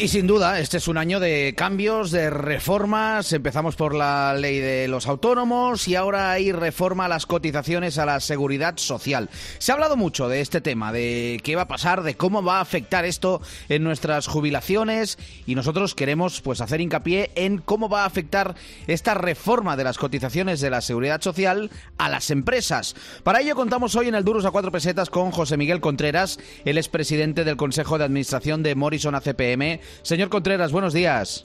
Y sin duda, este es un año de cambios, de reformas. Empezamos por la ley de los autónomos y ahora hay reforma a las cotizaciones a la seguridad social. Se ha hablado mucho de este tema, de qué va a pasar, de cómo va a afectar esto en nuestras jubilaciones y nosotros queremos pues hacer hincapié en cómo va a afectar esta reforma de las cotizaciones de la seguridad social a las empresas. Para ello contamos hoy en el Duros a cuatro pesetas con José Miguel Contreras, él es presidente del Consejo de Administración de Morrison ACPM Señor Contreras, buenos días.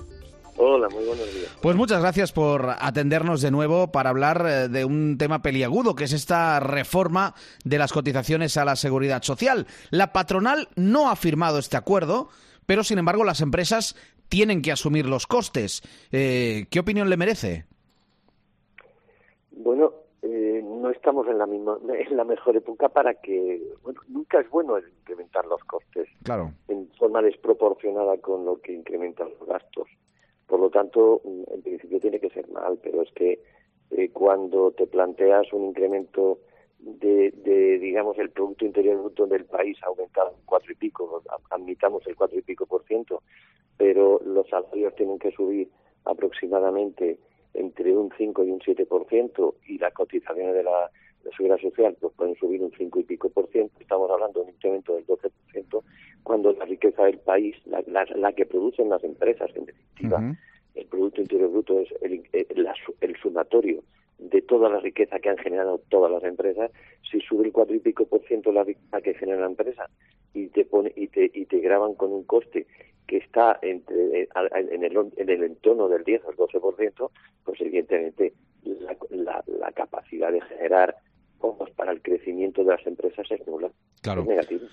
Hola, muy buenos días. Pues muchas gracias por atendernos de nuevo para hablar eh, de un tema peliagudo, que es esta reforma de las cotizaciones a la seguridad social. La patronal no ha firmado este acuerdo, pero sin embargo las empresas tienen que asumir los costes. Eh, ¿Qué opinión le merece? Bueno, eh, no estamos en la misma, en la mejor época para que, bueno, nunca es bueno incrementar los costes. Claro. Forma desproporcionada con lo que incrementan los gastos. Por lo tanto, en principio tiene que ser mal, pero es que eh, cuando te planteas un incremento de, de, digamos, el Producto Interior Bruto del país ha aumentado cuatro y pico, admitamos el cuatro y pico por ciento, pero los salarios tienen que subir aproximadamente entre un 5 y un 7% y las cotizaciones de la, seguridad social pues pueden subir un 5 y pico por ciento, estamos hablando de un incremento del 12%, cuando la riqueza del país, la, la, que producen las empresas, en definitiva, el Producto Interior Bruto es el, el, sumatorio de toda la riqueza que han generado todas las empresas, si sube el cuatro y pico por ciento la riqueza que genera la empresa y te pone y te y te graban con un coste que está entre, eh, en, el, en el entorno del 10 o el 12%, pues evidentemente la, la, capacidad de generar fondos para el crecimiento de las empresas es nula. Claro. Es negativo.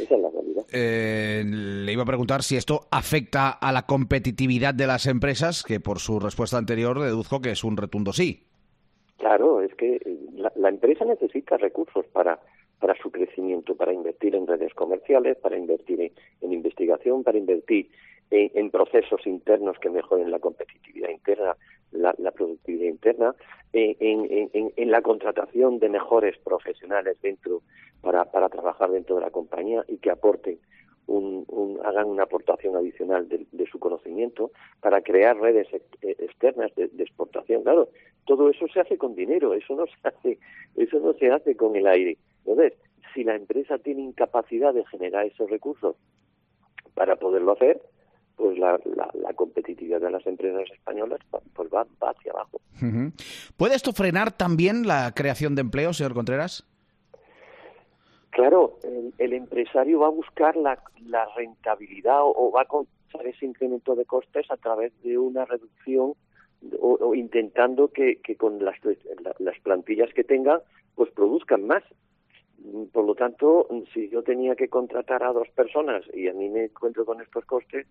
Esa es la realidad. Eh, le iba a preguntar si esto afecta a la competitividad de las empresas, que por su respuesta anterior deduzco que es un retundo sí. Claro, es que la, la empresa necesita recursos para para su crecimiento, para invertir en redes comerciales, para invertir en, investigación, para invertir en, procesos internos que mejoren la competitividad interna, la, productividad interna, en, la contratación de mejores profesionales dentro para, para trabajar dentro de la compañía y que aporten un, hagan una aportación adicional de, su conocimiento para crear redes externas de, de, exportación. Claro, todo eso se hace con dinero, eso no se hace, eso no se hace con el aire. Entonces, si la empresa tiene incapacidad de generar esos recursos para poderlo hacer, pues la, la, competitividad de las empresas españolas pues va, hacia abajo. ¿Puede esto frenar también la creación de empleo, señor Contreras? Claro, el, empresario va a buscar la, rentabilidad o, va a compensar ese incremento de costes a través de una reducción o, intentando que, con las, las plantillas que tenga pues produzcan más por lo tanto, si yo tenía que contratar a dos personas y a mí me encuentro con estos costes,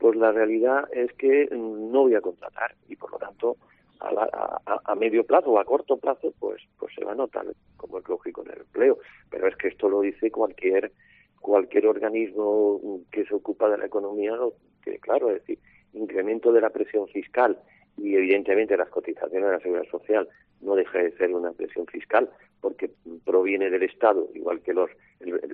pues la realidad es que no voy a contratar y por lo tanto a, medio plazo o a corto plazo pues pues se va a notar como es lógico en el empleo. Pero es que esto lo dice cualquier cualquier organismo que se ocupa de la economía que claro. Es decir incremento de la presión fiscal y evidentemente las cotizaciones de la seguridad social no deja de ser una presión fiscal porque proviene del Estado igual que los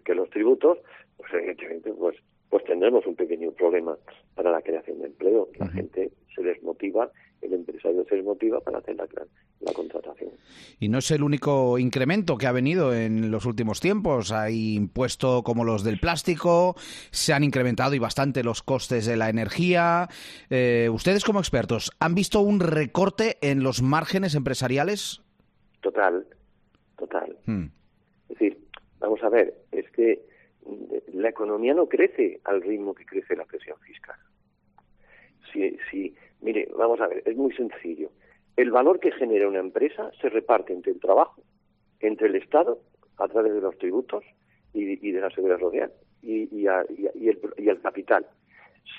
que los tributos pues evidentemente pues pues tendremos un pequeño problema para la creación de empleo. La gente se desmotiva el empresario se desmotiva para hacer la, la contratación. Y no es el único incremento que ha venido en los últimos tiempos. Hay impuestos como los del plástico se han incrementado y bastante los costes de la energía. Eh, ustedes como expertos han visto un recorte en los márgenes empresariales total total. Hmm. Es decir, vamos a ver, es que la economía no crece al ritmo que crece la presión fiscal. Si, si, mire, vamos a ver, es muy sencillo. El valor que genera una empresa se reparte entre el trabajo, entre el Estado, a través de los tributos y, de la seguridad social, y, y, el, y el capital.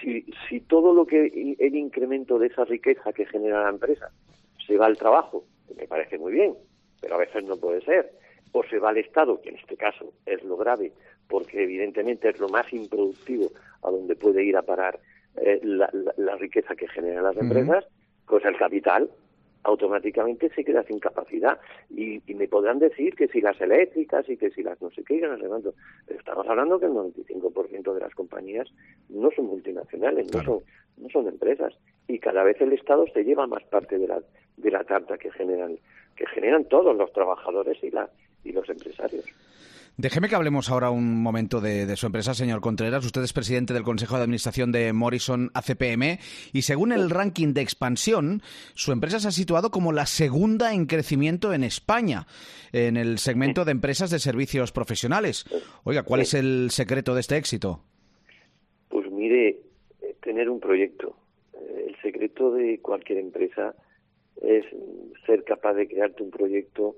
Si, si todo lo que el incremento de esa riqueza que genera la empresa se va al trabajo, me parece muy bien, pero a veces no puede ser. O se va al Estado, que en este caso es lo grave, porque evidentemente es lo más improductivo a donde puede ir a parar eh, la, riqueza que generan las empresas, pues el capital automáticamente se queda sin capacidad. Y, me podrán decir que si las eléctricas y que si las no sé qué, no sé cuánto. Pero estamos hablando que el 95% de las compañías no son multinacionales, no, son, no son empresas. Y cada vez el Estado se lleva más parte de la, de la tarta que generan, que generan todos los trabajadores y, la, y los empresarios. Déjeme que hablemos ahora un momento de, su empresa, señor Contreras. Usted es presidente del Consejo de Administración de Morrison ACPM y según el ranking de expansión, su empresa se ha situado como la segunda en crecimiento en España en el segmento de empresas de servicios profesionales. Oiga, ¿cuál es el secreto de este éxito? Pues mire, eh, tener un proyecto. Eh, el secreto de cualquier empresa es ser capaz de crearte un proyecto,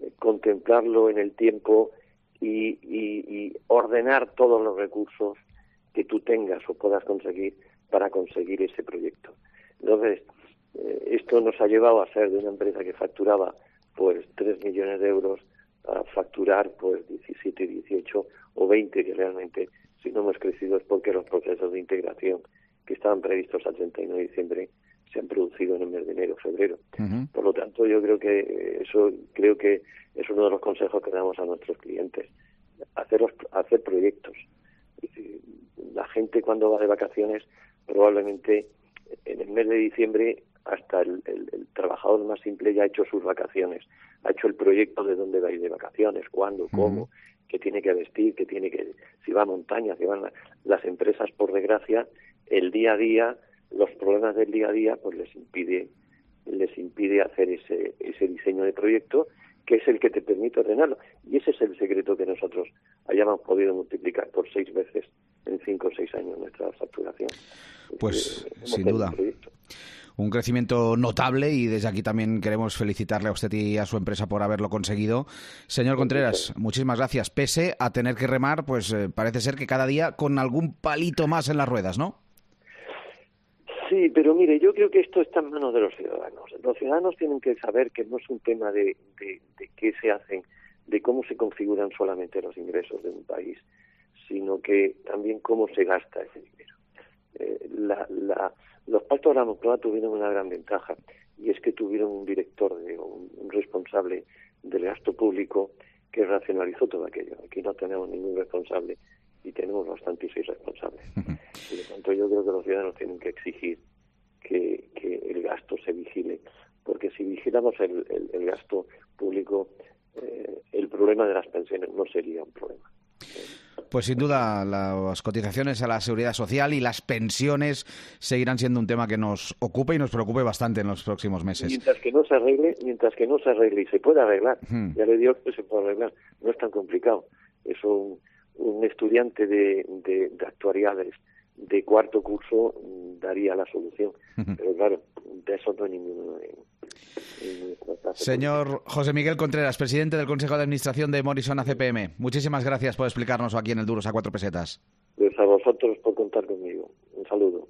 eh, contemplarlo en el tiempo y, ordenar todos los recursos que tú tengas o puedas conseguir para conseguir ese proyecto. Entonces, eh, esto nos ha llevado a ser de una empresa que facturaba pues 3 millones de euros a facturar pues 17, 18 o 20 que realmente si no hemos crecido es porque los procesos de integración que estaban previstos al 31 de diciembre se han producido en el mes de enero, febrero. Por lo tanto, yo creo que eso creo que es uno de los consejos que damos a nuestros clientes. Hacer, hacer proyectos. La gente cuando va de vacaciones, probablemente en el mes de diciembre hasta el, trabajador más simple ya ha hecho sus vacaciones, ha hecho el proyecto de dónde va a ir de vacaciones, cuándo, cómo, qué tiene que vestir, qué tiene que, si va a montaña, si van las empresas, por desgracia, el día a día los problemas del día a día pues les impide les impide hacer ese, ese diseño de proyecto que es el que te permite ordenarlo. Y ese es el secreto que nosotros hayamos podido multiplicar por seis veces en cinco o seis años nuestra facturación. Pues sin duda. Un crecimiento notable y desde aquí también queremos felicitarle a usted y a su empresa por haberlo conseguido. Señor Contreras, muchísimas gracias. Pese a tener que remar, pues eh, parece ser que cada día con algún palito más en las ruedas, ¿no? Sí, pero mire, yo creo que esto está en manos de los ciudadanos. Los ciudadanos tienen que saber que no es un tema de, de, qué se hacen, de cómo se configuran solamente los ingresos de un país, sino que también cómo se gasta ese dinero. Eh, la, la, los pactos de la Moncloa tuvieron una gran ventaja y es que tuvieron un director, de, un, responsable del gasto público que racionalizó todo aquello. Aquí no tenemos ningún responsable y tenemos bastantes irresponsables. Por lo tanto, yo creo que los ciudadanos tienen que exigir que, el gasto se vigile, porque si vigilamos el, gasto público, eh, el problema de las pensiones no sería un problema. Pues sin duda las cotizaciones a la seguridad social y las pensiones seguirán siendo un tema que nos ocupe y nos preocupe bastante en los próximos meses. Mientras que no se arregle, mientras que no se arregle y se puede arreglar, ya le digo que se puede arreglar, no es tan complicado. Es un, un estudiante de, de, actuariales de cuarto curso mm, daría la solución. Pero claro, de eso no hay ninguno. Señor José Miguel Contreras, presidente del Consejo de Administración de Morrison ACPM, muchísimas gracias por explicarnos aquí en el Duros a cuatro pesetas. Pues a vosotros por contar conmigo. Un saludo.